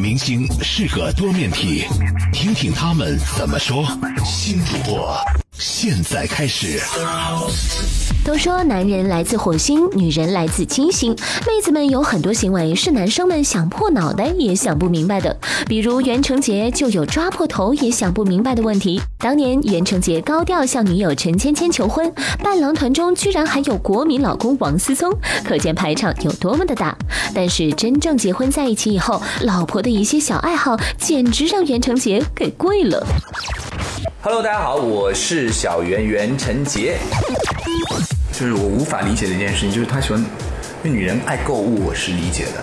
明星是个多面体，听听他们怎么说。新主播现在开始。都说男人来自火星，女人来自金星。妹子们有很多行为是男生们想破脑袋也想不明白的，比如袁成杰就有抓破头也想不明白的问题。当年袁成杰高调向女友陈芊芊求婚，伴郎团中居然还有国民老公王思聪，可见排场有多么的大。但是真正结婚在一起以后，老婆的一些小爱好简直让袁成杰给跪了。Hello，大家好，我是小袁袁成杰。就是我无法理解的一件事情，就是他喜欢，因为女人爱购物，我是理解的。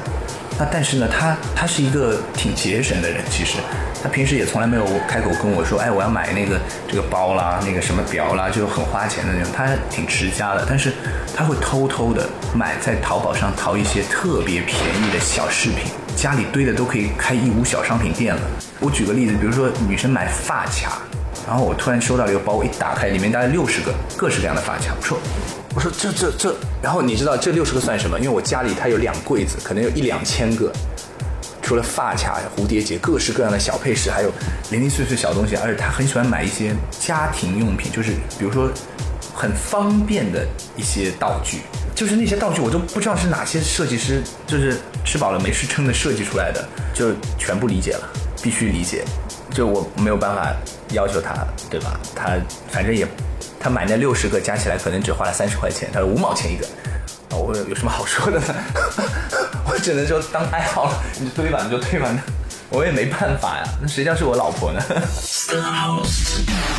那但是呢，他他是一个挺节省的人，其实他平时也从来没有开口跟我说，哎，我要买那个这个包啦，那个什么表啦，就很花钱的那种。他挺持家的，但是他会偷偷的买在淘宝上淘一些特别便宜的小饰品，家里堆的都可以开义乌小商品店了。我举个例子，比如说女生买发卡。然后我突然收到了一个包，我一打开，里面大概六十个各式各样的发卡。我说，我说这这这，然后你知道这六十个算什么？因为我家里它有两柜子，可能有一两千个，除了发卡、蝴蝶结，各式各样的小配饰，还有零零碎碎小东西。而且他很喜欢买一些家庭用品，就是比如说很方便的一些道具，就是那些道具我都不知道是哪些设计师就是吃饱了没事撑的设计出来的，就全部理解了，必须理解。就我没有办法要求他，对吧？他反正也，他买那六十个加起来可能只花了三十块钱，他说五毛钱一个，啊，我有什么好说的呢？我只能说当爱好了，你就堆吧，你就推吧，我也没办法呀。那谁叫是我老婆呢？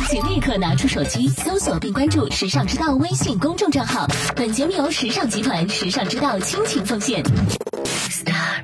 请立刻拿出手机搜索并关注“时尚之道”微信公众账号。本节目由时尚集团时尚之道倾情奉献。Star